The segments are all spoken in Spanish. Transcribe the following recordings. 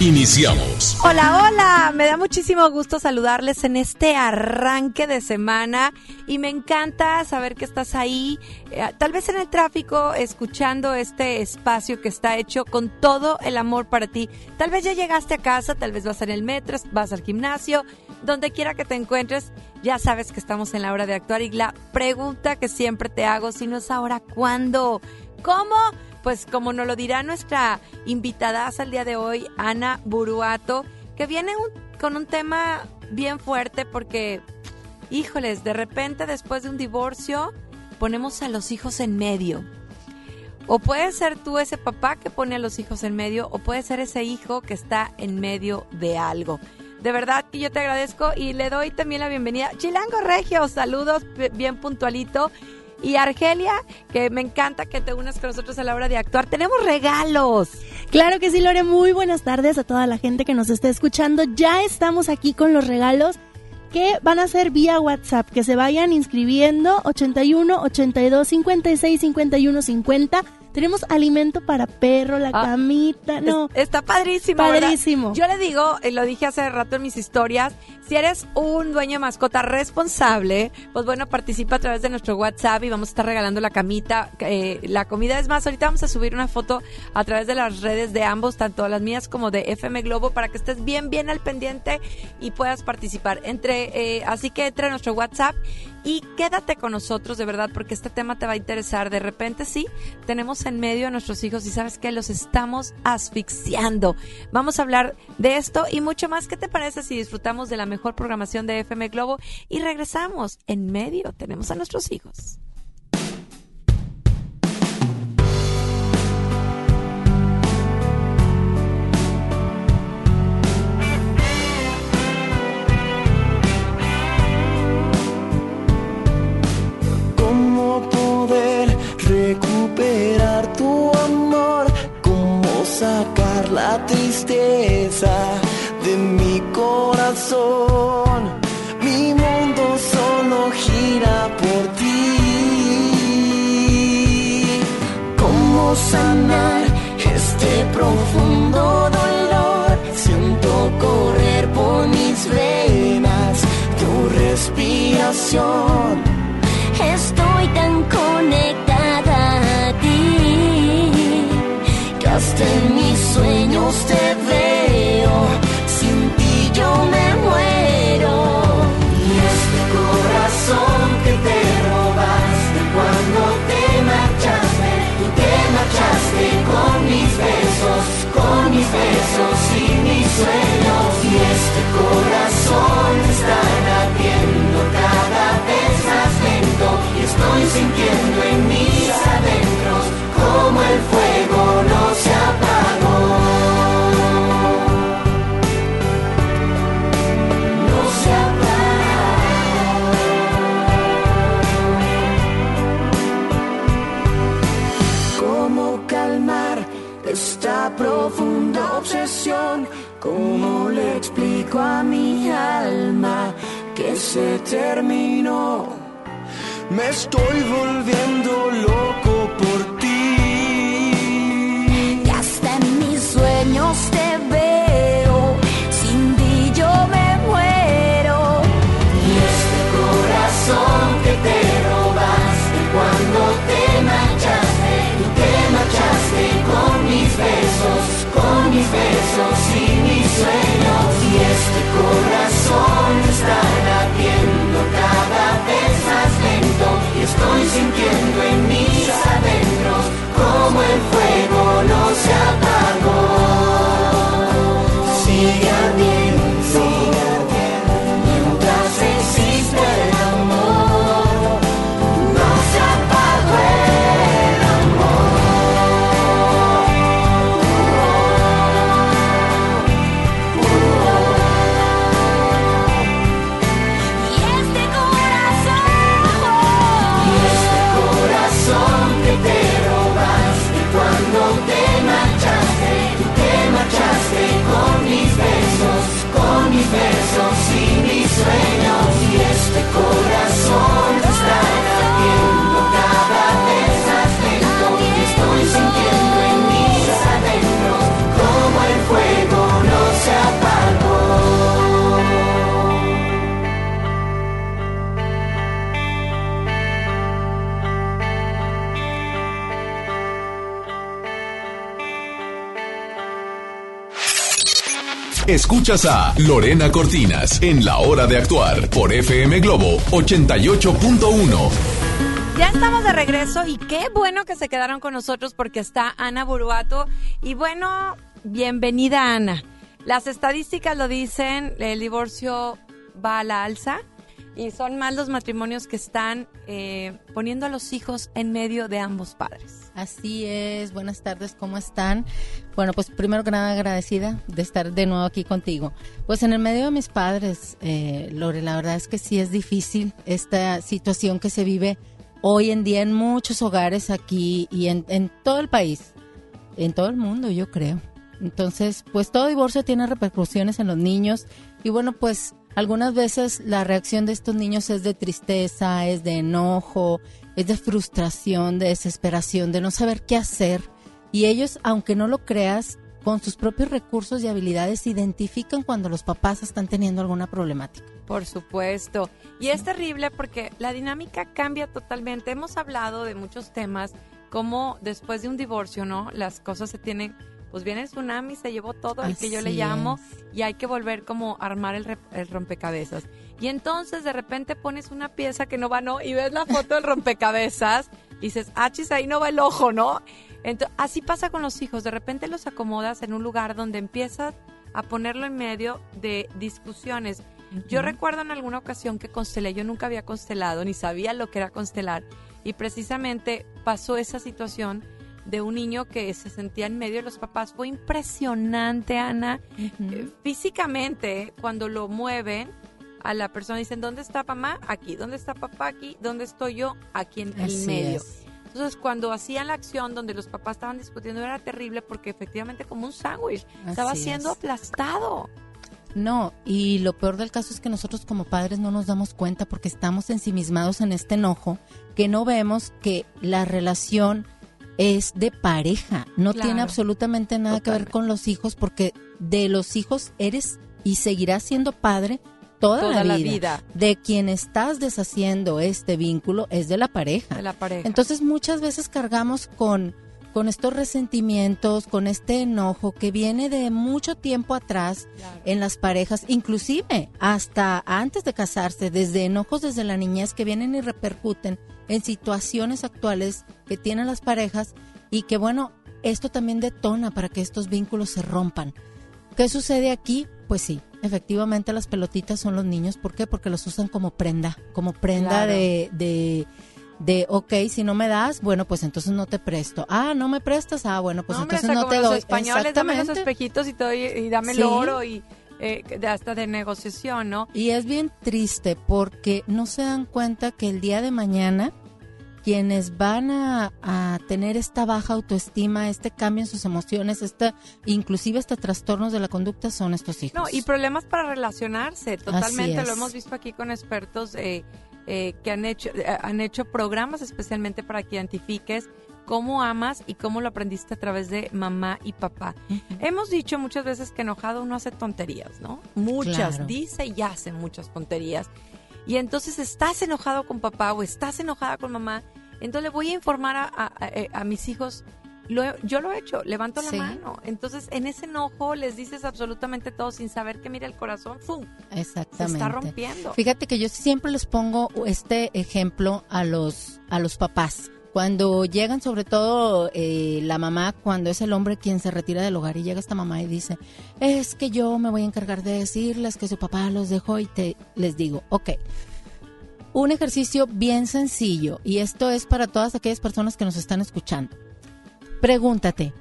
Iniciamos. Hola, hola, me da muchísimo gusto saludarles en este arranque de semana y me encanta saber que estás ahí, eh, tal vez en el tráfico, escuchando este espacio que está hecho con todo el amor para ti. Tal vez ya llegaste a casa, tal vez vas en el metro, vas al gimnasio, donde quiera que te encuentres, ya sabes que estamos en la hora de actuar y la pregunta que siempre te hago, si no es ahora, ¿cuándo? ¿Cómo? Pues como nos lo dirá nuestra invitada al día de hoy, Ana Buruato, que viene con un tema bien fuerte porque, híjoles, de repente después de un divorcio ponemos a los hijos en medio. O puede ser tú ese papá que pone a los hijos en medio, o puede ser ese hijo que está en medio de algo. De verdad yo te agradezco y le doy también la bienvenida. Chilango Regio, saludos bien puntualito. Y Argelia, que me encanta que te unas con nosotros a la hora de actuar. Tenemos regalos. Claro que sí, Lore. Muy buenas tardes a toda la gente que nos está escuchando. Ya estamos aquí con los regalos que van a ser vía WhatsApp. Que se vayan inscribiendo 81 82 56 51 50 tenemos alimento para perro, la Ah, camita, no. Está padrísimo. ¿verdad? Padrísimo. Yo le digo, eh, lo dije hace rato en mis historias, si eres un dueño de mascota responsable, pues bueno, participa a través de nuestro WhatsApp y vamos a estar regalando la camita, eh, la comida. Es más, ahorita vamos a subir una foto a través de las redes de ambos, tanto las mías como de FM Globo, para que estés bien, bien al pendiente y puedas participar. Entre, eh, así que entra a nuestro WhatsApp y quédate con nosotros, de verdad, porque este tema te va a interesar. De repente, sí, tenemos en medio a nuestros hijos y sabes que los estamos asfixiando. Vamos a hablar de esto y mucho más. ¿Qué te parece si disfrutamos de la mejor programación de FM Globo y regresamos? En medio tenemos a nuestros hijos. La tristeza de mi corazón? Mi mundo solo gira por ti. ¿Cómo sanar este profundo dolor? Siento correr por mis venas tu respiración. Estoy tan conectada te veo, sin ti yo me muero. Y este corazón que te robaste cuando te marchaste, tú te marchaste con mis besos, con mis besos y mis sueños. Y este corazón está latiendo cada vez más lento y estoy sintiendo en mis adentros como el fuego a mi alma que se terminó? Me estoy volviendo loco por ti. Y hasta en mis sueños te veo. Sin ti yo me muero. Y este corazón que te robaste cuando te marchaste, tú te marchaste con mis besos, con mis besos este corazón está latiendo cada vez más lento y estoy sintiendo en mis Escuchas a Lorena Cortinas en La Hora de Actuar por FM Globo 88.1. Ya estamos de regreso y qué bueno que se quedaron con nosotros porque está Ana Buruato. Y bueno, bienvenida Ana. Las estadísticas lo dicen, el divorcio va a la alza y son más los matrimonios que están eh, poniendo a los hijos en medio de ambos padres. Así es, buenas tardes, ¿cómo están? Bueno, pues primero que nada agradecida de estar de nuevo aquí contigo. Pues en el medio de mis padres, eh, Lore, la verdad es que sí es difícil esta situación que se vive hoy en día en muchos hogares aquí y en, en todo el país, en todo el mundo, yo creo. Entonces, pues todo divorcio tiene repercusiones en los niños y bueno, pues algunas veces la reacción de estos niños es de tristeza, es de enojo, es de frustración, de desesperación, de no saber qué hacer. Y ellos, aunque no lo creas, con sus propios recursos y habilidades identifican cuando los papás están teniendo alguna problemática. Por supuesto. Y es terrible porque la dinámica cambia totalmente. Hemos hablado de muchos temas, como después de un divorcio, ¿no? Las cosas se tienen pues viene el tsunami, se llevó todo, el que yo le llamo, y hay que volver como a armar el, rompecabezas. Y entonces de repente pones una pieza que no va, ¿no? Y ves la foto del rompecabezas y dices, achis, ahí no va el ojo, ¿no? Entonces, así pasa con los hijos, de repente los acomodas en un lugar donde empiezas a ponerlo en medio de discusiones. Yo recuerdo en alguna ocasión que constelé, yo nunca había constelado, ni sabía lo que era constelar, y precisamente pasó esa situación de un niño que se sentía en medio de los papás. Fue impresionante, Ana. Eh, físicamente, cuando lo mueven a la persona, dicen, ¿dónde está mamá? Aquí. ¿Dónde está papá? Aquí. ¿Dónde estoy yo? Aquí en el medio. Entonces, cuando hacían la acción donde los papás estaban discutiendo, era terrible porque efectivamente como un sándwich, estaba siendo aplastado. No, y lo peor del caso es que nosotros como padres no nos damos cuenta porque estamos ensimismados en este enojo, que no vemos que la relación es de pareja, no tiene absolutamente nada que ver con los hijos porque de los hijos eres y seguirás siendo padre toda, la, vida. De quien estás deshaciendo este vínculo es de la pareja. De la pareja. Entonces muchas veces cargamos con con estos resentimientos, con este enojo que viene de mucho tiempo atrás en las parejas, inclusive hasta antes de casarse, desde enojos desde la niñez que vienen y repercuten en situaciones actuales que tienen las parejas y que bueno, esto también detona para que estos vínculos se rompan. ¿Qué sucede aquí? Pues sí, efectivamente las pelotitas son los niños. ¿Por qué? Porque los usan como prenda, como prenda de, de, de, ok, si no me das, bueno, pues entonces no te presto. Ah, no me prestas, ah, bueno, pues entonces no te doy. Los españoles, dame los espejitos y, y dame el oro y eh, hasta de negociación, ¿no? Y es bien triste porque no se dan cuenta que el día de mañana quienes van a, tener esta baja autoestima, este cambio en sus emociones, este, inclusive hasta trastornos de la conducta son estos hijos. No, y problemas para relacionarse, totalmente. Lo hemos visto aquí con expertos eh, eh, que han hecho, han hecho programas especialmente para que identifiques cómo amas y cómo lo aprendiste a través de mamá y papá. Hemos dicho muchas veces que enojado uno hace tonterías, ¿no? Muchas, dice y hace muchas tonterías. Y entonces estás enojado con papá o estás enojada con mamá, entonces le voy a informar a, eh, mis hijos yo lo he hecho, levanto la mano. Entonces, en ese enojo les dices absolutamente todo sin saber que mira el corazón, ¡fum! Exactamente. Se está rompiendo. Fíjate que yo siempre les pongo este ejemplo a los a los papás. Cuando llegan, sobre todo eh, la mamá, cuando es el hombre quien se retira del hogar y llega esta mamá y dice, es que yo me voy a encargar de decirles que su papá los dejó y te les digo, ok, un ejercicio bien sencillo y esto es para todas aquellas personas que nos están escuchando. Pregúntate,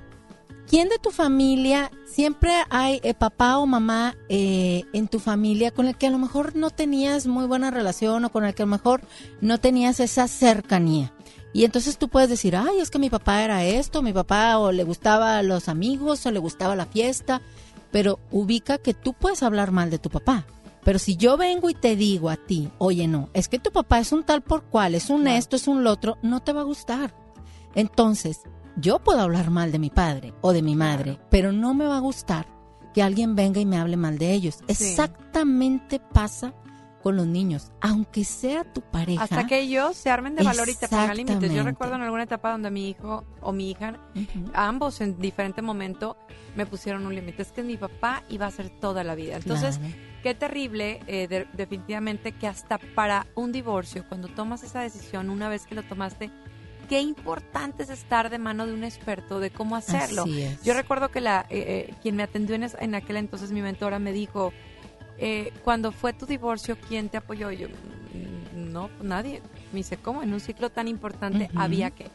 ¿quién de tu familia siempre hay eh, papá o mamá eh, en tu familia con el que a lo mejor no tenías muy buena relación o con el que a lo mejor no tenías esa cercanía? Y entonces tú puedes decir, ay, es que mi papá era esto, mi papá o le gustaba los amigos o le gustaba la fiesta, pero ubica que tú puedes hablar mal de tu papá. Pero si yo vengo y te digo a ti, oye, no, es que tu papá es un tal por cual, es un esto, es un lo otro, no te va a gustar. Entonces, yo puedo hablar mal de mi padre o de mi madre, pero no me va a gustar que alguien venga y me hable mal de ellos. Exactamente pasa con los niños, aunque sea tu pareja. Hasta que ellos se armen de valor y te pongan límites. Yo recuerdo en alguna etapa donde mi hijo o mi hija, ambos en diferente momento, me pusieron un límite. Es que mi papá iba a ser toda la vida. Entonces, Claro. qué terrible, eh, de- definitivamente, que hasta para un divorcio, cuando tomas esa decisión, una vez que lo tomaste, qué importante es estar de mano de un experto de cómo hacerlo. Así es. Yo recuerdo que la eh, eh, quien me atendió en aquel entonces, mi mentora, me dijo, eh, cuando fue tu divorcio, ¿quién te apoyó? Y yo, "Mm, no, nadie. Me dice, ¿cómo? En un ciclo tan importante había que.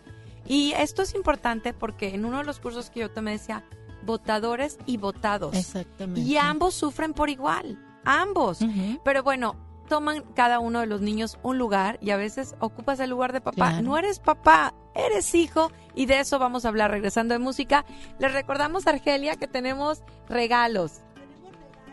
Y esto es importante porque en uno de los cursos que yo tomé decía, votadores y votados. Exactamente. Y ambos sufren por igual, ambos. Pero bueno, toman cada uno de los niños un lugar y a veces ocupas el lugar de papá. Claro. No eres papá, eres hijo y de eso vamos a hablar regresando de música. Les recordamos, Argelia, que tenemos regalos.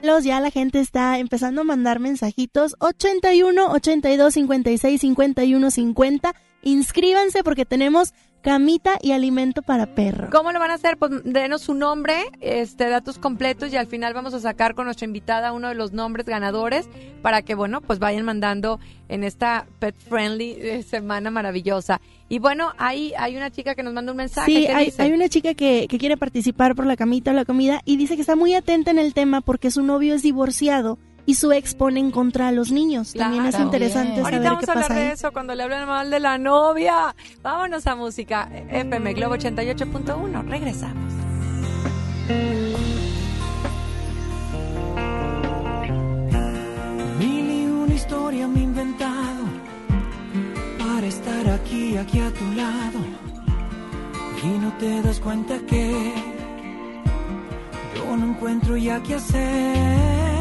Los ya la gente está empezando a mandar mensajitos 81 82 56 51 50. Inscríbanse porque tenemos camita y alimento para perro. ¿Cómo lo van a hacer? Pues denos su nombre, este, datos completos y al final vamos a sacar con nuestra invitada uno de los nombres ganadores para que, bueno, pues vayan mandando en esta pet friendly eh, semana maravillosa. Y bueno, ahí hay una chica que nos manda un mensaje. Sí, ¿qué hay, dice? hay una chica que, que quiere participar por la camita o la comida y dice que está muy atenta en el tema porque su novio es divorciado y su ex pone en contra a los niños. También es interesante También. Ahorita saber vamos qué a hablar pasa de eso cuando le hablan mal de la novia. Vámonos a música. FM Globo 88.1. Regresamos. Mil y una historia me he inventado para estar aquí, aquí a tu lado. Y no te das cuenta que yo no encuentro ya qué hacer.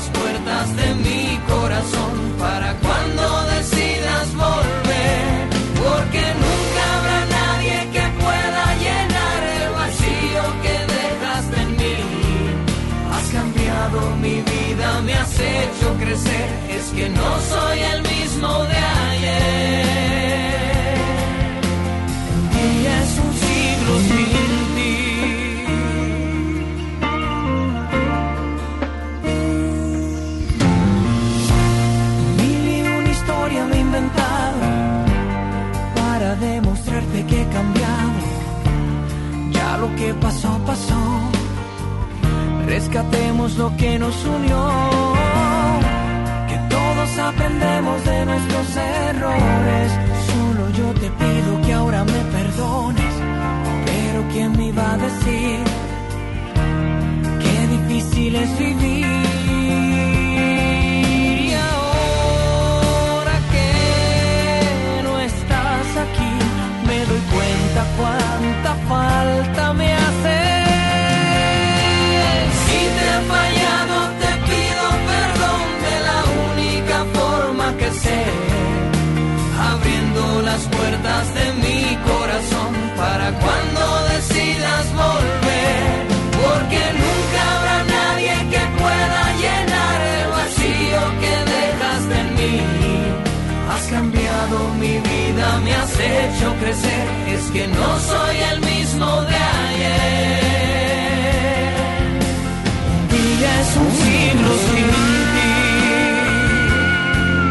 las puertas de mi Lo que nos unió. Que todos aprendemos de nuestros errores. Solo yo te pido que ahora me perdones. Pero ¿quién me iba a decir? Qué difícil es vivir. Y ahora vida, me has hecho crecer, es que no soy el mismo de ayer. Un día es un siglo sin ti.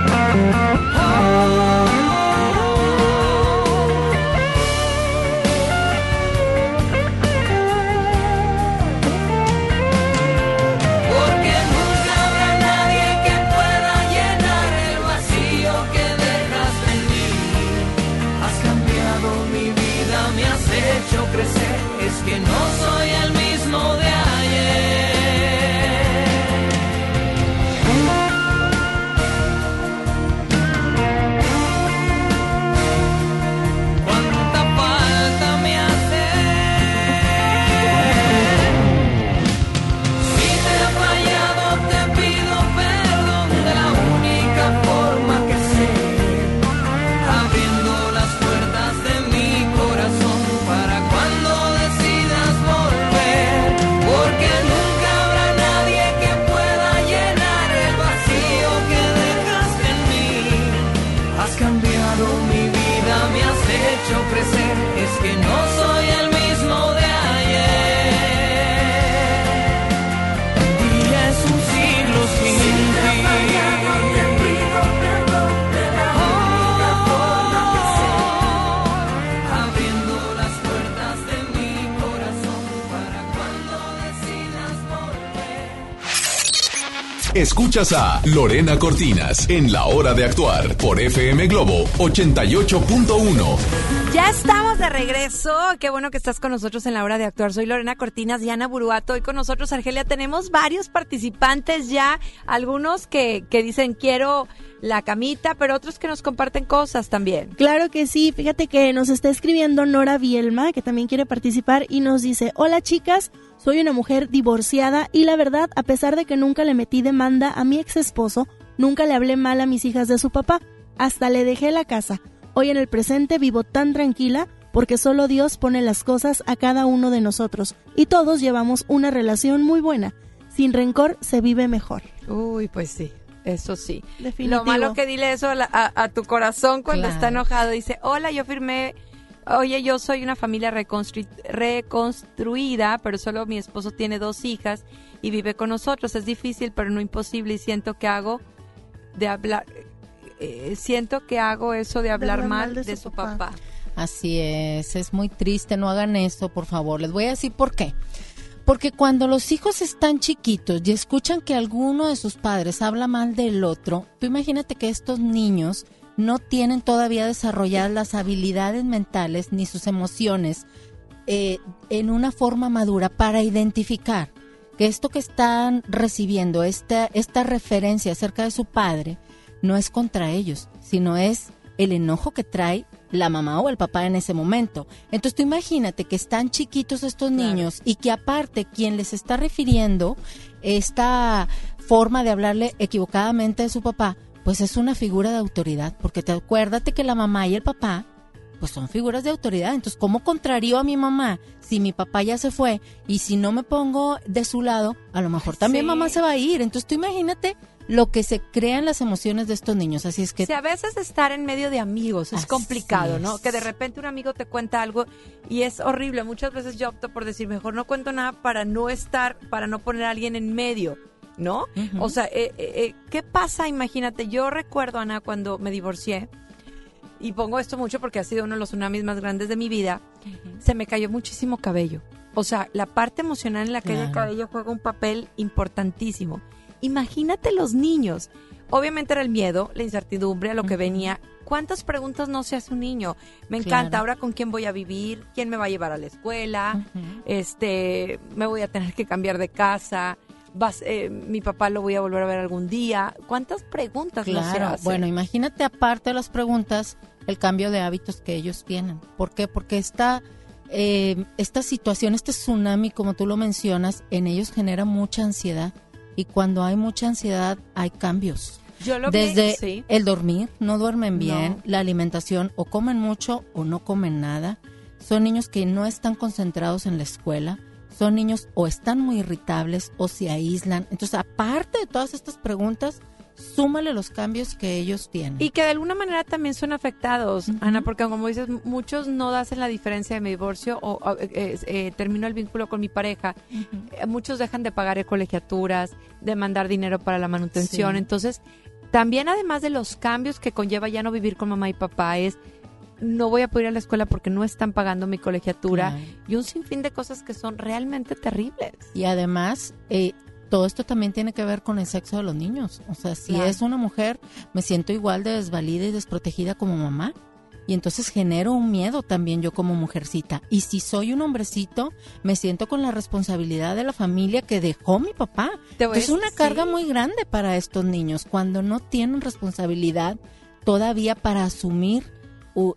Porque Lorena Cortinas en La Hora de Actuar por FM Globo 88.1. Ya estamos de regreso. Qué bueno que estás con nosotros en la hora de actuar. Soy Lorena Cortinas, Diana Buruato. Hoy con nosotros, Argelia, tenemos varios participantes ya. Algunos que, que dicen quiero la camita, pero otros que nos comparten cosas también. Claro que sí. Fíjate que nos está escribiendo Nora Bielma, que también quiere participar, y nos dice: Hola chicas, soy una mujer divorciada y la verdad, a pesar de que nunca le metí demanda a mi ex esposo, nunca le hablé mal a mis hijas de su papá. Hasta le dejé la casa. Hoy en el presente vivo tan tranquila porque solo Dios pone las cosas a cada uno de nosotros y todos llevamos una relación muy buena. Sin rencor se vive mejor. Uy, pues sí. Eso sí. Definitivo. Lo malo que dile eso a, la- a- a tu corazón cuando Claro. está enojado. Dice, hola, yo firmé, oye, yo soy una familia reconstru- reconstruida, pero solo mi esposo tiene dos hijas y vive con nosotros. Es difícil, pero no imposible y siento que hago de hablar, eh, siento que hago eso de hablar mal de, su papá. Así es, es muy triste, no hagan eso, por favor. Les voy a decir por qué. Porque cuando los hijos están chiquitos y escuchan que alguno de sus padres habla mal del otro, tú imagínate que estos niños no tienen todavía desarrolladas las habilidades mentales ni sus emociones eh, en una forma madura para identificar que esto que están recibiendo, esta, esta referencia acerca de su padre, no es contra ellos, sino es el enojo que trae la mamá o el papá en ese momento. Entonces tú imagínate que están chiquitos estos Claro. niños y que aparte quien les está refiriendo esta forma de hablarle equivocadamente de su papá, pues es una figura de autoridad, porque te acuérdate que la mamá y el papá pues son figuras de autoridad. Entonces, ¿cómo contrario a mi mamá si mi papá ya se fue y si no me pongo de su lado, a lo mejor también Sí. mamá se va a ir? Entonces, tú imagínate lo que se crean las emociones de estos niños. Así es que Si a veces estar en medio de amigos es Así complicado, ¿no? Que de repente un amigo te cuenta algo y es horrible. Muchas veces yo opto por decir, mejor no cuento nada para no estar, para no poner a alguien en medio, ¿no? O sea, eh, eh, eh, ¿qué pasa? Imagínate, yo recuerdo, Ana, cuando me divorcié, y pongo esto mucho porque ha sido uno de los tsunamis más grandes de mi vida, se me cayó muchísimo cabello. O sea, la parte emocional en la del Claro. cabello juega un papel importantísimo. Imagínate los niños. Obviamente era el miedo, la incertidumbre a lo que venía. ¿Cuántas preguntas no se hace un niño? Me Claro. encanta ahora con quién voy a vivir, quién me va a llevar a la escuela, este, me voy a tener que cambiar de casa, vas, eh, mi papá lo voy a volver a ver algún día. ¿Cuántas preguntas no se Claro, hacen? bueno, imagínate aparte de las preguntas, el cambio de hábitos que ellos tienen. ¿Por qué? Porque esta, eh, esta situación, este tsunami, como tú lo mencionas, en ellos genera mucha ansiedad. Y cuando hay mucha ansiedad, hay cambios. Yo lo que- Desde sí. el dormir, no duermen bien, No. la alimentación, o comen mucho o no comen nada. Son niños que no están concentrados en la escuela. Son niños o están muy irritables o se aíslan. Entonces, aparte de todas estas preguntas, súmale los cambios que ellos tienen. Y que de alguna manera también son afectados, Ujú. Ana, porque como dices, muchos no hacen la diferencia de mi divorcio o, o, eh, eh, terminó el vínculo con mi pareja. Eh, muchos dejan de pagar colegiaturas, de mandar dinero para la manutención. Sí. Entonces, también además de los cambios que conlleva ya no vivir con mamá y papá, es no voy a poder ir a la escuela porque no están pagando mi colegiatura Claro. y un sinfín de cosas que son realmente terribles. Y además, eh, todo esto también tiene que ver con el sexo de los niños. O sea, si Claro. es una mujer, me siento igual de desvalida y desprotegida como mamá. Y entonces genero un miedo también yo como mujercita. Y si soy un hombrecito, me siento con la responsabilidad de la familia que dejó mi papá. Es una carga sí. muy grande para estos niños cuando no tienen responsabilidad todavía para asumir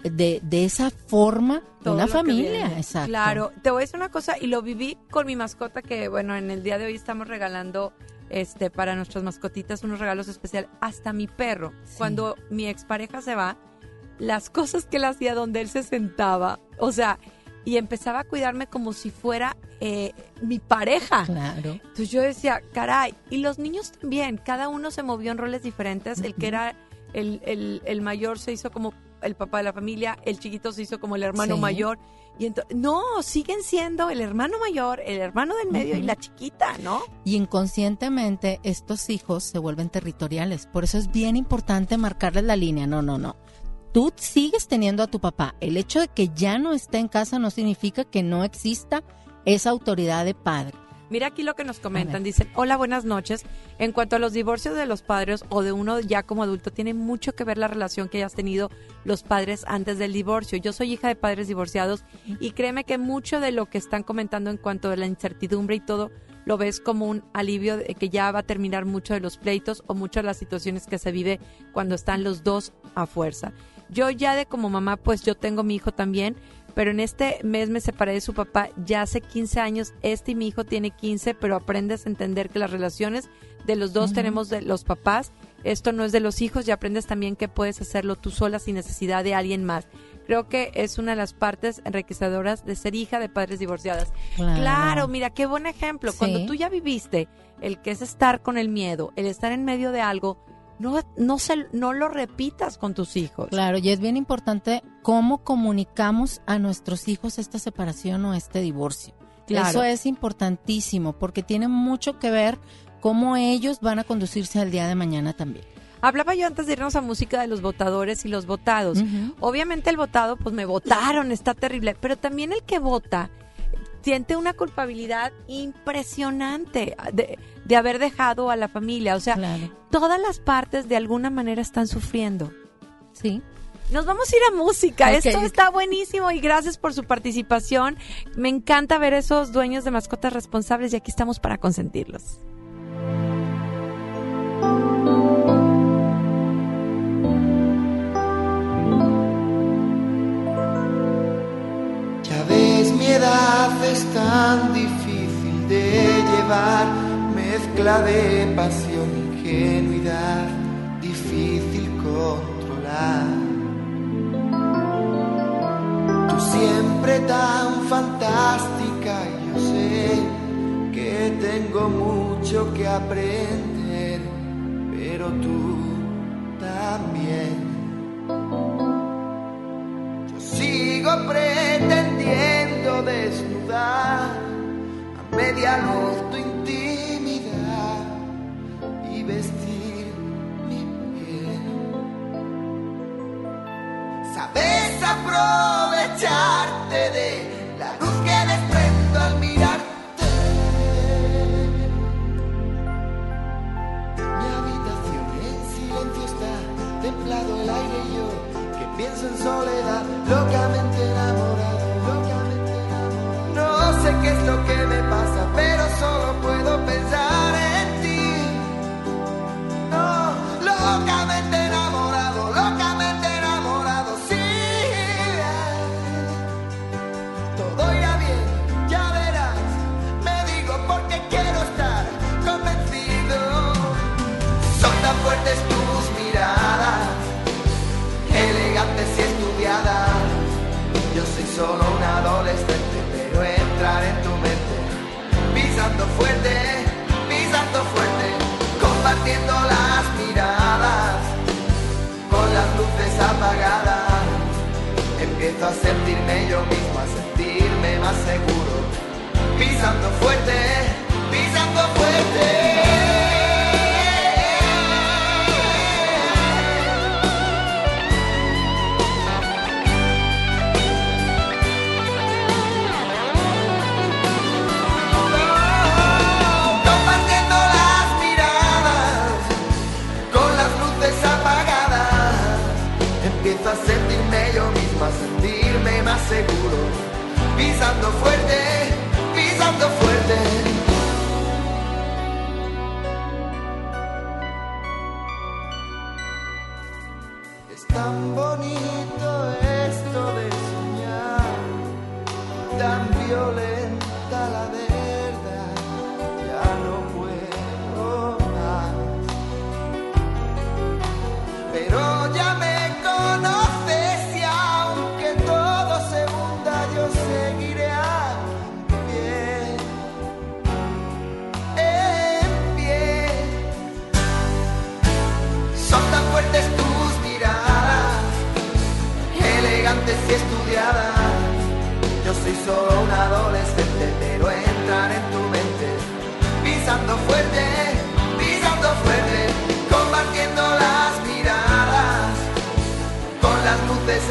de, de esa forma todo una familia. Exacto. Claro, te voy a decir una cosa y lo viví con mi mascota que bueno, en el día de hoy estamos regalando este para nuestras mascotitas unos regalos especiales hasta mi perro. Sí. Cuando mi expareja se va, las cosas que él hacía donde él se sentaba, o sea, y empezaba a cuidarme como si fuera eh, mi pareja. Claro. Entonces yo decía, caray, y los niños también, cada uno se movió en roles diferentes, el que era el, el, el mayor se hizo como el papá de la familia, el chiquito se hizo como el hermano Sí. mayor, y entonces, no, siguen siendo el hermano mayor, el hermano del medio y la chiquita, ¿no? Y inconscientemente estos hijos se vuelven territoriales. Por eso es bien importante marcarles la línea. No, no, no. Tú sigues teniendo a tu papá. El hecho de que ya no esté en casa no significa que no exista esa autoridad de padre. Mira aquí lo que nos comentan. Dicen, hola, buenas noches. En cuanto a los divorcios de los padres o de uno ya como adulto, tiene mucho que ver la relación que hayas tenido los padres antes del divorcio. Yo soy hija de padres divorciados y créeme que mucho de lo que están comentando en cuanto a la incertidumbre y todo, lo ves como un alivio de que ya va a terminar mucho de los pleitos o muchas de las situaciones que se vive cuando están los dos a fuerza. Yo ya de como mamá, pues yo tengo mi hijo también, pero en este mes me separé de su papá ya hace 15 años. Este y mi hijo tiene 15, pero aprendes a entender que las relaciones de los dos tenemos de los papás. Esto no es de los hijos y aprendes también que puedes hacerlo tú sola sin necesidad de alguien más. Creo que es una de las partes enriquecedoras de ser hija de padres divorciadas. Claro, mira, qué buen ejemplo. Cuando tú ya viviste el que es estar con el miedo, el estar en medio de algo, no, no, se, no lo repitas con tus hijos. Claro, y es bien importante cómo comunicamos a nuestros hijos esta separación o este divorcio. Eso es importantísimo porque tiene mucho que ver cómo ellos van a conducirse al día de mañana también. Hablaba yo antes de irnos a música de los votadores y los votados. Obviamente el votado, pues me votaron, está terrible, pero también el que vota siente una culpabilidad impresionante de, haber dejado a la familia. O sea, todas las partes de alguna manera están sufriendo. Sí. Nos vamos a ir a música. Esto está buenísimo y gracias por su participación. Me encanta ver esos dueños de mascotas responsables y aquí estamos para consentirlos. Tan difícil de llevar, mezcla de pasión, ingenuidad, difícil controlar. Tú siempre tan fantástica, yo sé que tengo mucho que aprender, pero tú también. Yo sigo pretendiendo desnudar a media luz tu intimidad y vestir mi piel. Sabes aprovecharte de la luz que desprendo al mirarte. Mi habitación en silencio está, templado el aire y yo que pienso en soledad, locamente enamorado sé qué es lo que me pasa, pero solo puedo pensar Empiezo a sentirme yo mismo, a sentirme más seguro, pisando fuerte, pisando fuerte. Seguro, pisando fuerte, pisando fuerte.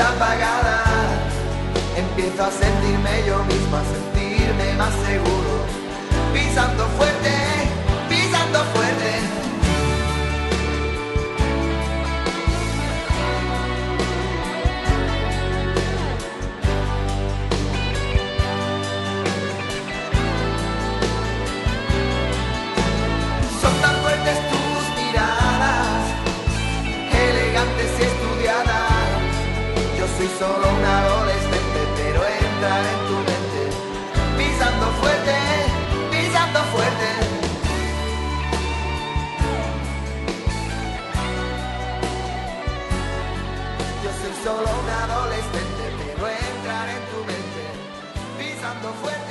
Luces apagadas. Empiezo a sentirme yo mismo, a sentirme más seguro, pisando fuerte, Soy solo un adolescente, pero entrar en tu mente, pisando fuerte, pisando fuerte. Yo soy solo un adolescente, pero entrar en tu mente, pisando fuerte,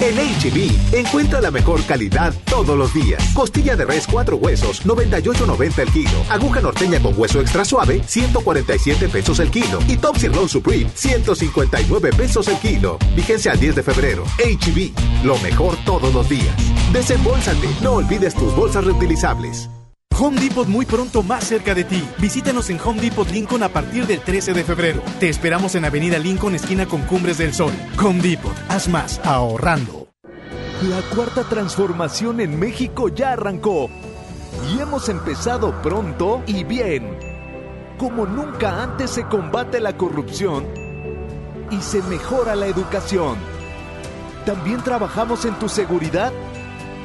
En HB, encuentra la mejor calidad todos los días. Costilla de res 4 huesos, 98.90 el kilo. Aguja norteña con hueso extra suave, 147 pesos el kilo. Y Top Sirloin Supreme, 159 pesos el kilo. Vigencia al 10 de febrero. HB, lo mejor todos los días. Desembolsate, no olvides tus bolsas reutilizables. Home Depot muy pronto más cerca de ti. Visítanos en Home Depot Lincoln a partir del 13 de febrero. Te esperamos en Avenida Lincoln, esquina con Cumbres del Sol. Home Depot, haz más ahorrando. La cuarta transformación en México ya arrancó. Y hemos empezado pronto y bien. Como nunca antes se combate la corrupción y se mejora la educación. También trabajamos en tu seguridad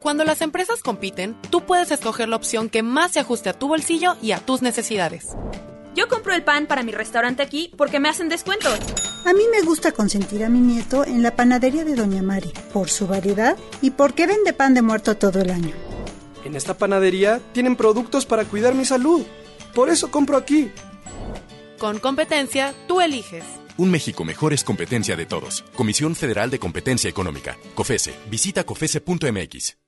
Cuando las empresas compiten, tú puedes escoger la opción que más se ajuste a tu bolsillo y a tus necesidades. Yo compro el pan para mi restaurante aquí porque me hacen descuento. A mí me gusta consentir a mi nieto en la panadería de Doña Mari por su variedad y porque vende pan de muerto todo el año. En esta panadería tienen productos para cuidar mi salud. Por eso compro aquí. Con competencia, tú eliges. Un México mejor es competencia de todos. Comisión Federal de Competencia Económica. COFESE. Visita COFESE.mx.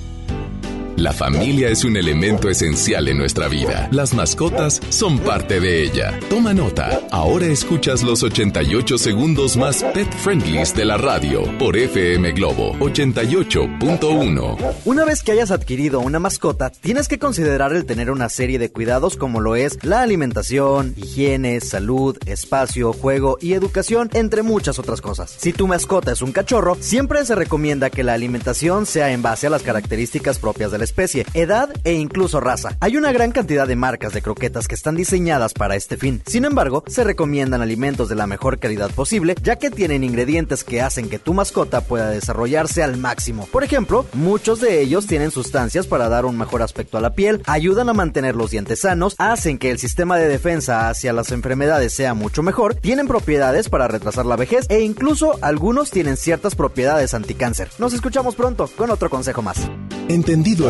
La familia es un elemento esencial en nuestra vida. Las mascotas son parte de ella. Toma nota. Ahora escuchas los 88 segundos más pet friendlies de la radio por FM Globo 88.1. Una vez que hayas adquirido una mascota, tienes que considerar el tener una serie de cuidados como lo es la alimentación, higiene, salud, espacio, juego y educación, entre muchas otras cosas. Si tu mascota es un cachorro, siempre se recomienda que la alimentación sea en base a las características propias de la especie, edad e incluso raza. Hay una gran cantidad de marcas de croquetas que están diseñadas para este fin. Sin embargo, se recomiendan alimentos de la mejor calidad posible, ya que tienen ingredientes que hacen que tu mascota pueda desarrollarse al máximo. Por ejemplo, muchos de ellos tienen sustancias para dar un mejor aspecto a la piel, ayudan a mantener los dientes sanos, hacen que el sistema de defensa hacia las enfermedades sea mucho mejor, tienen propiedades para retrasar la vejez e incluso algunos tienen ciertas propiedades anticáncer. Nos escuchamos pronto con otro consejo más. Entendido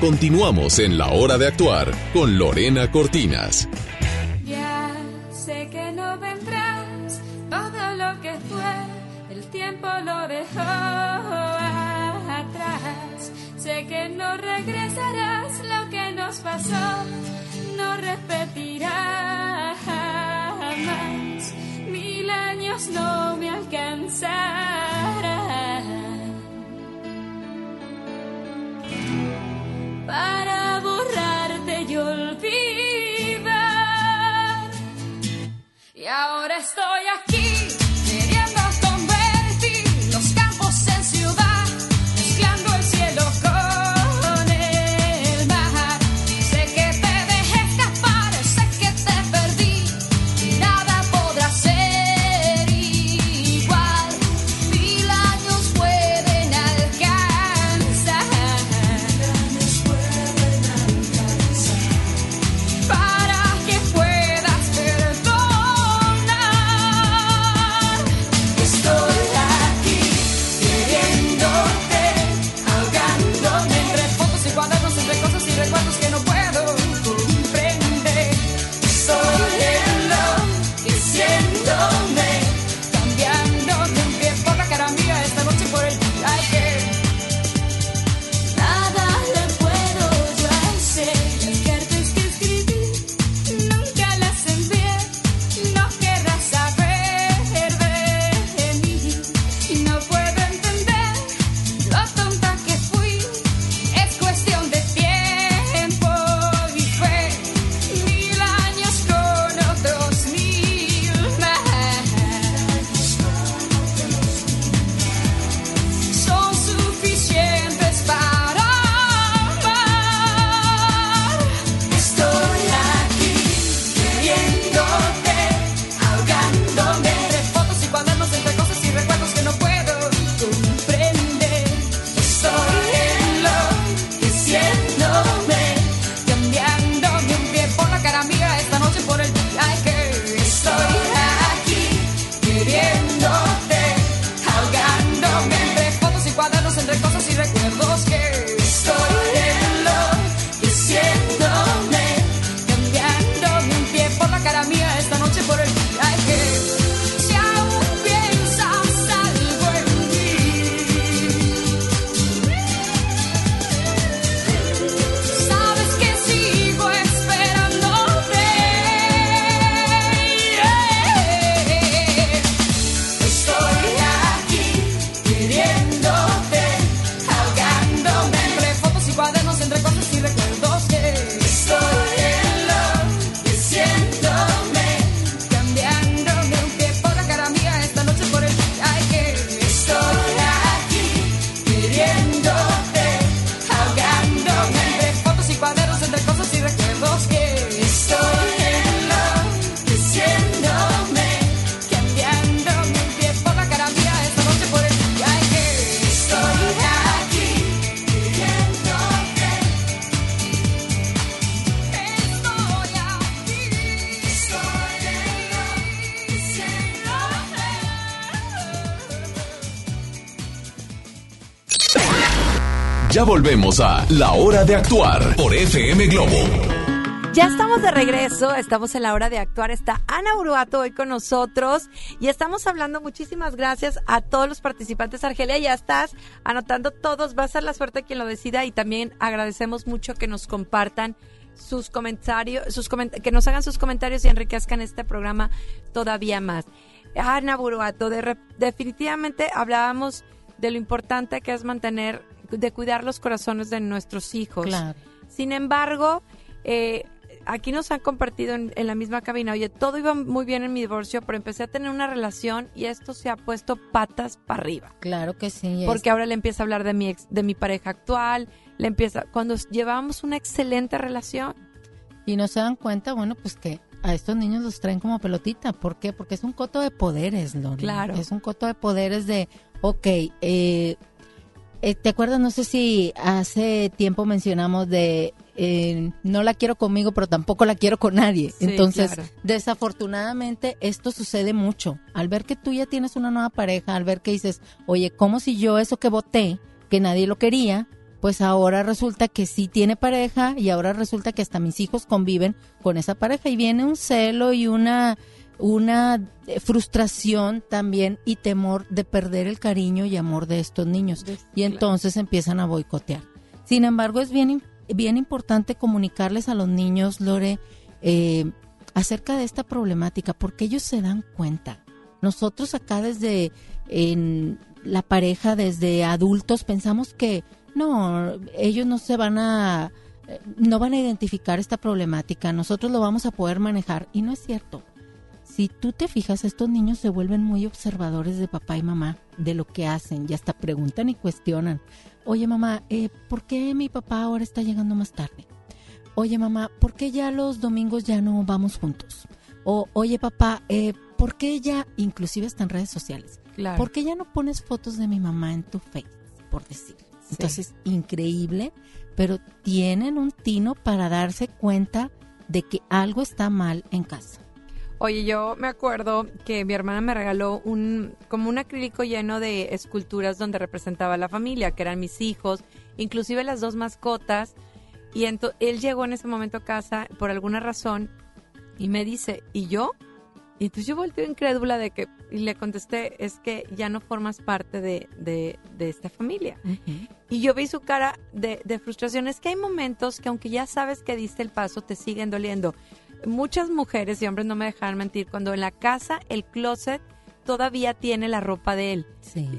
Continuamos en la hora de actuar con Lorena Cortinas. Ya sé que no vendrás, todo lo que fue, el tiempo lo dejó atrás. Sé que no regresarás, lo que nos pasó no repetirá jamás. Mil años no me alcanzarán. Para borrarte y olvidar. Y ahora estoy aquí Ya volvemos a La Hora de Actuar por FM Globo. Ya estamos de regreso, estamos en la hora de actuar. Está Ana Uruato hoy con nosotros y estamos hablando. Muchísimas gracias a todos los participantes. Argelia, ya estás anotando todos. Va a ser la suerte quien lo decida y también agradecemos mucho que nos compartan sus comentarios, sus que nos hagan sus comentarios y enriquezcan este programa todavía más. Ana re- definitivamente hablábamos de lo importante que es mantener, de cuidar los corazones de nuestros hijos. Claro. Sin embargo, eh, aquí nos han compartido en, en la misma cabina, oye, todo iba muy bien en mi divorcio, pero empecé a tener una relación y esto se ha puesto patas para arriba. Claro que sí. es- Porque ahora le empieza a hablar de mi ex, de mi pareja actual, le empieza cuando llevábamos una excelente relación. Y no se dan cuenta, bueno, pues que a estos niños los traen como pelotita. ¿Por qué? Porque es un coto de poderes, Lori. Claro. Es un coto de poderes de, ok, eh, eh, ¿te acuerdas? No sé si hace tiempo mencionamos de, eh, no la quiero conmigo, pero tampoco la quiero con nadie. Sí, Entonces, claro. desafortunadamente, esto sucede mucho. Al ver que tú ya tienes una nueva pareja, al ver que dices, oye, ¿cómo si yo eso que voté, que nadie lo quería, pues ahora resulta que sí tiene pareja y ahora resulta que hasta mis hijos conviven con esa pareja y viene un celo y una una eh, frustración también y temor de perder el cariño y amor de estos niños y entonces empiezan a boicotear. Sin embargo, es bien bien importante comunicarles a los niños, Lore, eh, acerca de esta problemática porque ellos se dan cuenta. Nosotros acá desde en la pareja, desde adultos, pensamos que no, ellos no se van a, eh, no van a identificar esta problemática, nosotros lo vamos a poder manejar y no es cierto. Si tú te fijas, estos niños se vuelven muy observadores de papá y mamá, de lo que hacen y hasta preguntan y cuestionan. Oye mamá, eh, ¿por qué mi papá ahora está llegando más tarde? Oye mamá, ¿por qué ya los domingos ya no vamos juntos? O oye papá, eh, ¿por qué ya, inclusive hasta en redes sociales, Claro. ¿por qué ya no pones fotos de mi mamá en tu face, por decir? Entonces, increíble, pero tienen un tino para darse cuenta de que algo está mal en casa. Oye, yo me acuerdo que mi hermana me regaló un como un acrílico lleno de esculturas donde representaba a la familia, que eran mis hijos, inclusive las dos mascotas. Y él llegó en ese momento a casa por alguna razón y me dice, ¿y yo? Y entonces yo volteo incrédula de que, y le contesté, es que ya no formas parte de, de, de esta familia. Y yo vi su cara de, de frustración. Es que hay momentos que aunque ya sabes que diste el paso, te siguen doliendo. Muchas mujeres y hombres no me dejan mentir, cuando en la casa el closet todavía tiene la ropa de él.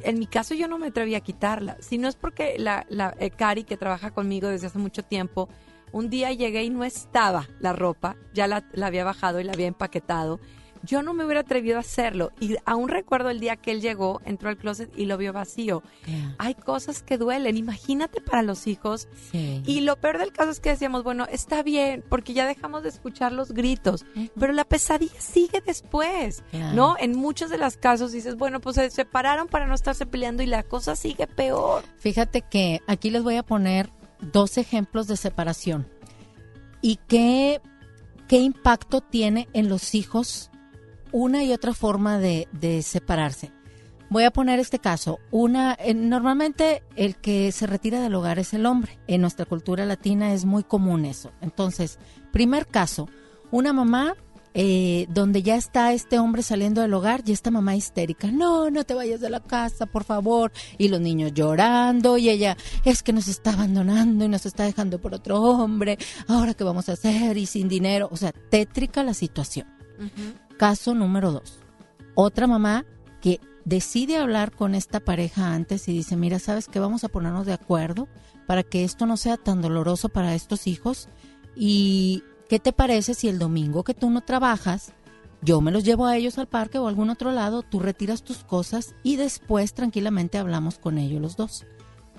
En mi caso yo no me atreví a quitarla. Si no es porque la, la eh, Cari, que trabaja conmigo desde hace mucho tiempo, un día llegué y no estaba la ropa, ya la, la había bajado y la había empaquetado. Yo no me hubiera atrevido a hacerlo. Y aún recuerdo el día que él llegó, entró al closet y lo vio vacío. Hay cosas que duelen. Imagínate para los hijos. Y lo peor del caso es que decíamos, bueno, está bien, porque ya dejamos de escuchar los gritos, pero la pesadilla sigue después. ¿no? En muchos de los casos dices, bueno, pues se separaron para no estarse peleando y la cosa sigue peor. Fíjate que aquí les voy a poner dos ejemplos de separación y qué, qué impacto tiene en los hijos una y otra forma de, separarse. Voy a poner este caso. Una, eh, normalmente el que se retira del hogar es el hombre. En nuestra cultura latina es muy común eso. Entonces, primer caso, una mamá eh, donde ya está este hombre saliendo del hogar y esta mamá histérica, no, no te vayas de la casa, por favor. Y los niños llorando y ella, es que nos está abandonando y nos está dejando por otro hombre. Ahora qué vamos a hacer y sin dinero. O sea, tétrica la situación. Caso número dos. Otra mamá que decide hablar con esta pareja antes y dice, mira, ¿sabes qué? Vamos a ponernos de acuerdo para que esto no sea tan doloroso para estos hijos. ¿Y qué te parece si el domingo que tú no trabajas, yo me los llevo a ellos al parque o a algún otro lado, tú retiras tus cosas y después tranquilamente hablamos con ellos los dos?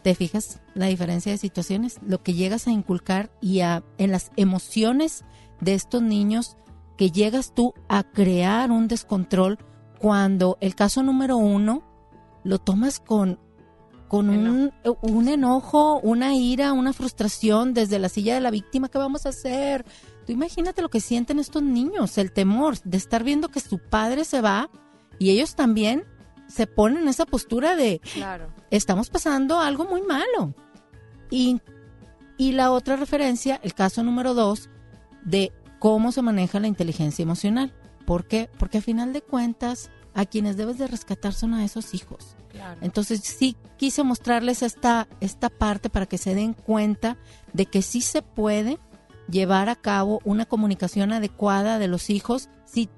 ¿Te fijas la diferencia de situaciones? Lo que llegas a inculcar y a, en las emociones de estos niños que llegas tú a crear un descontrol cuando el caso número uno lo tomas con, con un, un enojo, una ira, una frustración desde la silla de la víctima, ¿qué vamos a hacer? Tú imagínate lo que sienten estos niños, el temor de estar viendo que su padre se va y ellos también se ponen en esa postura de Claro. estamos pasando algo muy malo. Y, y la otra referencia, el caso número dos, de cómo se maneja la inteligencia emocional. ¿Por qué? Porque a final de cuentas, a quienes debes de rescatar son a esos hijos. Claro. Entonces sí quise mostrarles esta, esta parte para que se den cuenta de que sí se puede llevar a cabo una comunicación adecuada de los hijos si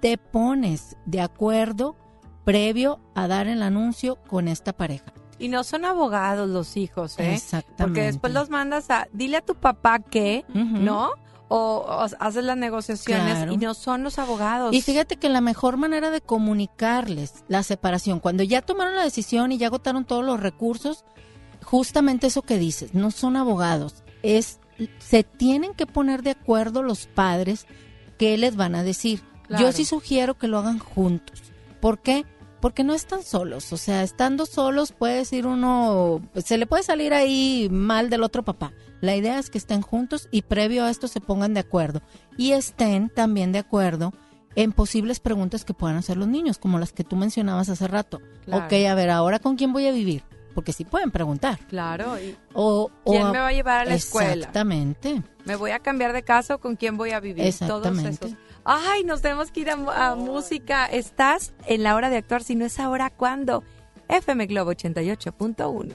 te pones de acuerdo previo a dar el anuncio con esta pareja. Y no son abogados los hijos, ¿eh? Exactamente. Porque después los mandas a, dile a tu papá que, ¿no? o, haces las negociaciones y no son los abogados. Y fíjate que la mejor manera de comunicarles la separación, cuando ya tomaron la decisión y ya agotaron todos los recursos, justamente eso que dices, no son abogados, es se tienen que poner de acuerdo los padres qué les van a decir. Yo sí sugiero que lo hagan juntos. ¿Por qué? Porque no están solos, o sea, estando solos puede decir uno, se le puede salir ahí mal del otro papá. La idea es que estén juntos y previo a esto se pongan de acuerdo y estén también de acuerdo en posibles preguntas que puedan hacer los niños, como las que tú mencionabas hace rato. Claro. Ok, a ver, ahora con quién voy a vivir. Porque sí pueden preguntar. Claro. O, ¿Quién me va a llevar a la escuela? Exactamente. ¿Me voy a cambiar de casa con quién voy a vivir? Exactamente. Todos esos. Ay, nos tenemos que ir a, a música. Estás en la hora de actuar. Si no es ahora, ¿cuándo? FM Globo 88.1.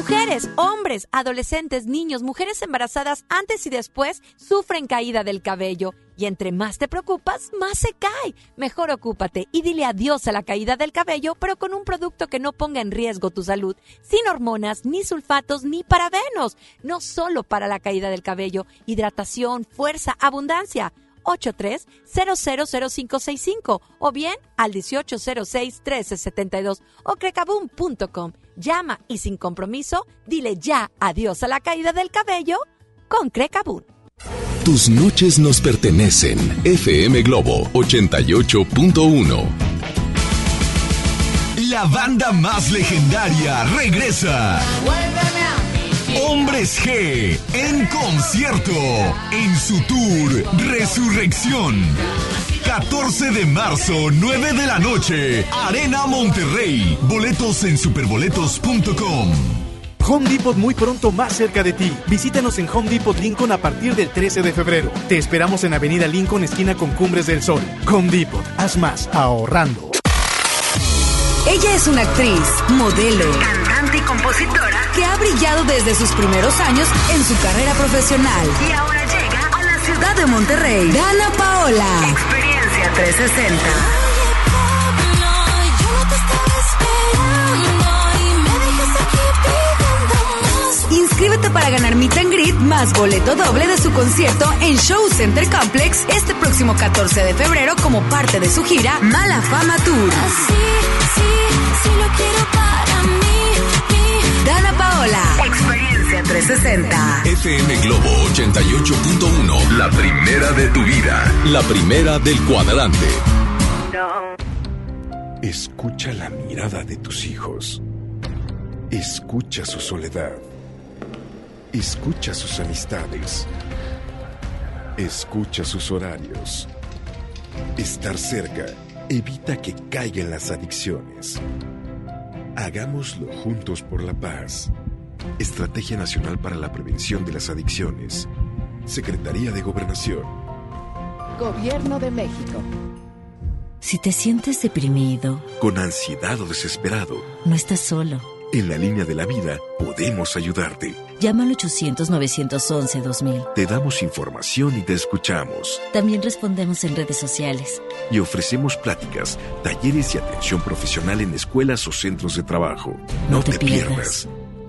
Mujeres, hombres, adolescentes, niños, mujeres embarazadas antes y después sufren caída del cabello. Y entre más te preocupas, más se cae. Mejor ocúpate y dile adiós a la caída del cabello, pero con un producto que no ponga en riesgo tu salud, sin hormonas, ni sulfatos, ni parabenos. No solo para la caída del cabello, hidratación, fuerza, abundancia. 83-000565 o bien al 1806-1372 o crecaboom.com. Llama y sin compromiso, dile ya adiós a la caída del cabello con Crecaboom. Tus noches nos pertenecen. FM Globo 88.1. La banda más legendaria regresa. Hombres G en concierto en su tour Resurrección. 14 de marzo, 9 de la noche, Arena Monterrey. Boletos en superboletos.com. Home Depot muy pronto más cerca de ti. Visítanos en Home Depot Lincoln a partir del 13 de febrero. Te esperamos en Avenida Lincoln, esquina con Cumbres del Sol. Home Depot, haz más ahorrando. Ella es una actriz, modelo, cantante y compositora que ha brillado desde sus primeros años en su carrera profesional. Y ahora llega a la ciudad de Monterrey. Dana Paola. Experiencia 360. Inscríbete para ganar Meet and Greet más boleto doble de su concierto en Show Center Complex este próximo 14 de febrero como parte de su gira Mala Fama Tour. Dana Experiencia 360. FM Globo 88.1. La primera de tu vida. La primera del cuadrante. Escucha la mirada de tus hijos. Escucha su soledad. Escucha sus amistades. Escucha sus horarios. Estar cerca evita que caigan las adicciones. Hagámoslo juntos por la paz. Estrategia Nacional para la Prevención de las Adicciones. Secretaría de Gobernación. Gobierno de México. Si te sientes deprimido, Con ansiedad o desesperado, no estás solo. en la línea de la vida podemos ayudarte. Llama al 800-911-2000. Te damos información y te escuchamos. También respondemos en redes sociales. Y ofrecemos pláticas, talleres y atención profesional en escuelas o centros de trabajo. No, te, pierdas.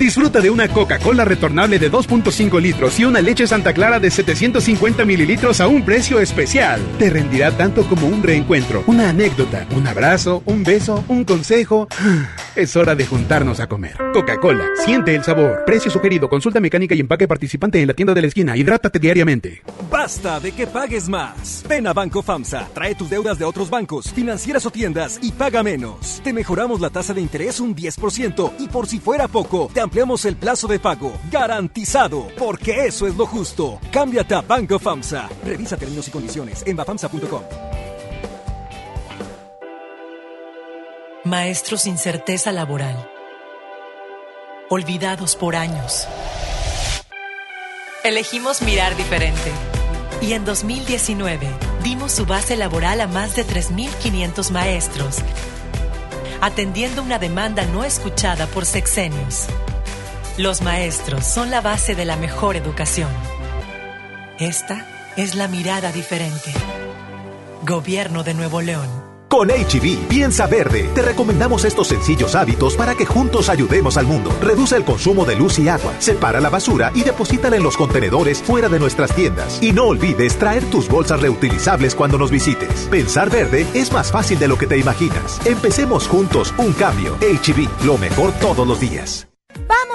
Disfruta de una Coca-Cola retornable de 2.5 litros y una leche Santa Clara de 750 mililitros a un precio especial. Te rendirá tanto como un reencuentro, una anécdota, un abrazo, un beso, un consejo. Es hora de juntarnos a comer. Coca-Cola, siente el sabor. Precio sugerido, consulta mecánica y empaque participante en la tienda de la esquina. Hidrátate diariamente. Basta de que pagues más. Ven a Banco FAMSA, trae tus deudas de otros bancos, financieras o tiendas y paga menos. Te mejoramos la tasa de interés un 10% y por si fuera poco, te ampliamos el plazo de pago. Garantizado, porque eso es lo justo. Cámbiate a Banco FAMSA. Revisa términos y condiciones en bafamsa.com. Maestros sin certeza laboral. Olvidados por años. Elegimos mirar diferente. Y en 2019 dimos su base laboral a más de 3.500 maestros, atendiendo una demanda no escuchada por sexenios. Los maestros son la base de la mejor educación. Esta es la mirada diferente. Gobierno de Nuevo León. Con HB, piensa verde. Te recomendamos estos sencillos hábitos para que juntos ayudemos al mundo. Reduce el consumo de luz y agua, separa la basura y deposítala en los contenedores fuera de nuestras tiendas. Y no olvides traer tus bolsas reutilizables cuando nos visites. Pensar verde es más fácil de lo que te imaginas. Empecemos juntos un cambio. HB, lo mejor todos los días.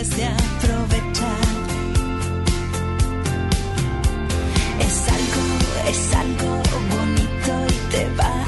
Debes de aprovechar. Es algo, es algo bonito y te va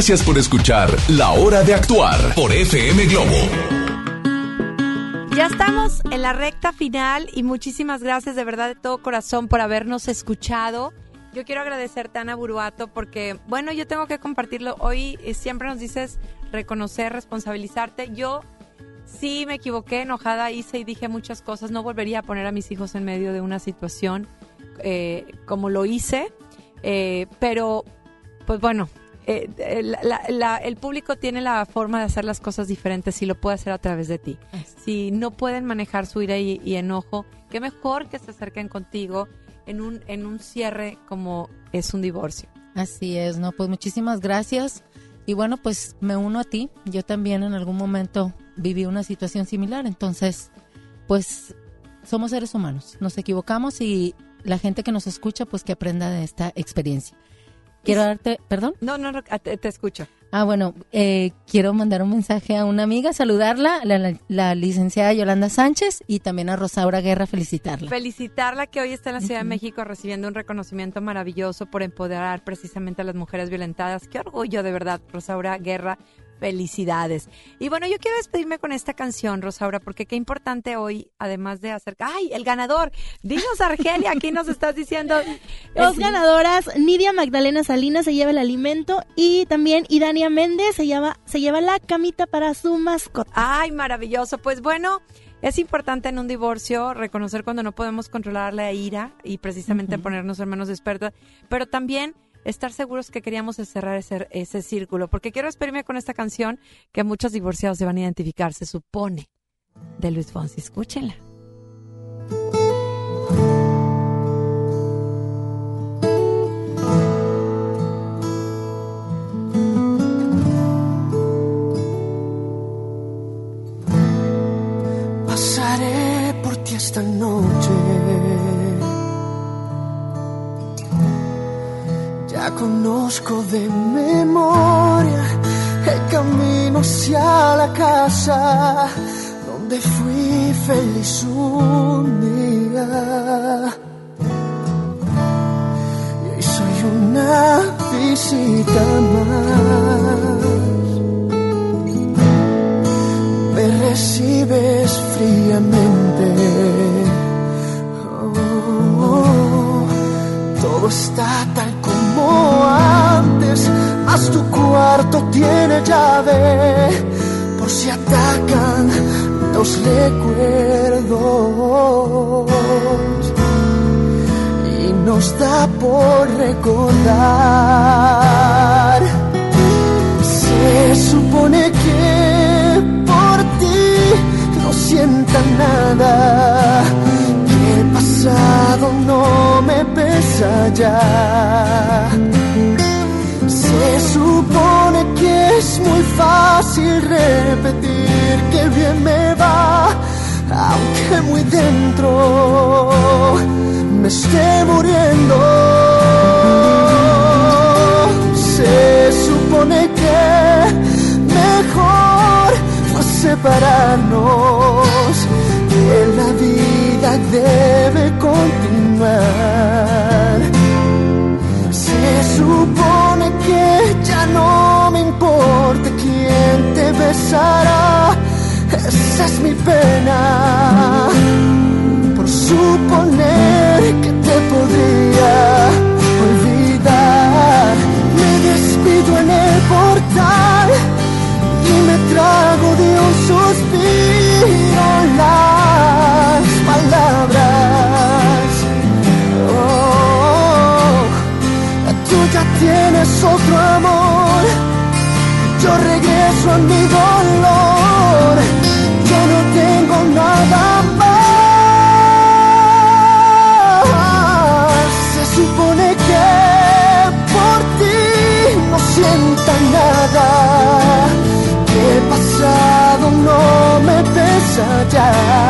Gracias por escuchar La Hora de Actuar por FM Globo. Ya estamos en la recta final y muchísimas gracias de verdad de todo corazón por habernos escuchado. Yo quiero agradecerte, Ana Buruato, porque, bueno, yo tengo que compartirlo. Hoy eh, siempre nos dices reconocer, responsabilizarte. Yo sí me equivoqué, enojada, hice y dije muchas cosas. No volvería a poner a mis hijos en medio de una situación eh, como lo hice. Eh, pero, pues bueno, eh, eh, la- la- la- el público tiene la forma de hacer las cosas diferentes y lo puede hacer a través de ti. Si no pueden manejar su ira y, y enojo, qué mejor que se acerquen contigo en un, en un cierre como es un divorcio. Así es, ¿no? Pues muchísimas gracias. Y bueno, pues me uno a ti. Yo también en algún momento viví una situación similar. Entonces, pues somos seres humanos. Nos equivocamos y la gente que nos escucha, pues que aprenda de esta experiencia. Quiero darte, perdón. No, no, no, te, te escucho. Ah, bueno, eh, quiero mandar un mensaje a una amiga, saludarla, la, la- la licenciada Yolanda Sánchez y también a Rosaura Guerra, felicitarla. Felicitarla que hoy está en la Ciudad de México recibiendo un reconocimiento maravilloso por empoderar precisamente a las mujeres violentadas. Qué orgullo de verdad, Rosaura Guerra. Felicidades. Y bueno, yo quiero despedirme con esta canción, Rosaura, porque qué importante hoy, además de acercar... ¡Ay, el ganador! Dinos, Argelia, aquí nos estás diciendo... Dos ganadoras, Nidia Magdalena Salinas se lleva el alimento y también Idania Méndez se lleva, se lleva la camita para su mascota. Ay, maravilloso. Pues bueno, es importante en un divorcio reconocer cuando no podemos controlar la ira y precisamente Ujú. ponernos en manos expertas, pero también estar seguros que queríamos cerrar ese, ese círculo, porque quiero despedirme con esta canción que muchos divorciados se van a identificar, se supone, de Luis Fonsi. Escúchenla. Pasaré por ti esta noche. La conozco de memoria, el camino hacia la casa donde fui feliz un día. Y hoy soy una visita más. Me recibes fríamente. Oh, oh, oh. todo está tan como antes, mas tu cuarto tiene llave por si atacan los recuerdos y nos da por recordar. Se supone que por ti no sienta nada, no me pesa ya. Se supone que es muy fácil repetir que bien me va, aunque muy dentro me esté muriendo. Se supone que mejor fue separarnos, que la vida debe continuar. Se supone que ya no me importa quién te besará, esa es mi pena por suponer que te podría olvidar. Me despido en el portal y me trago de un suspiro las pesa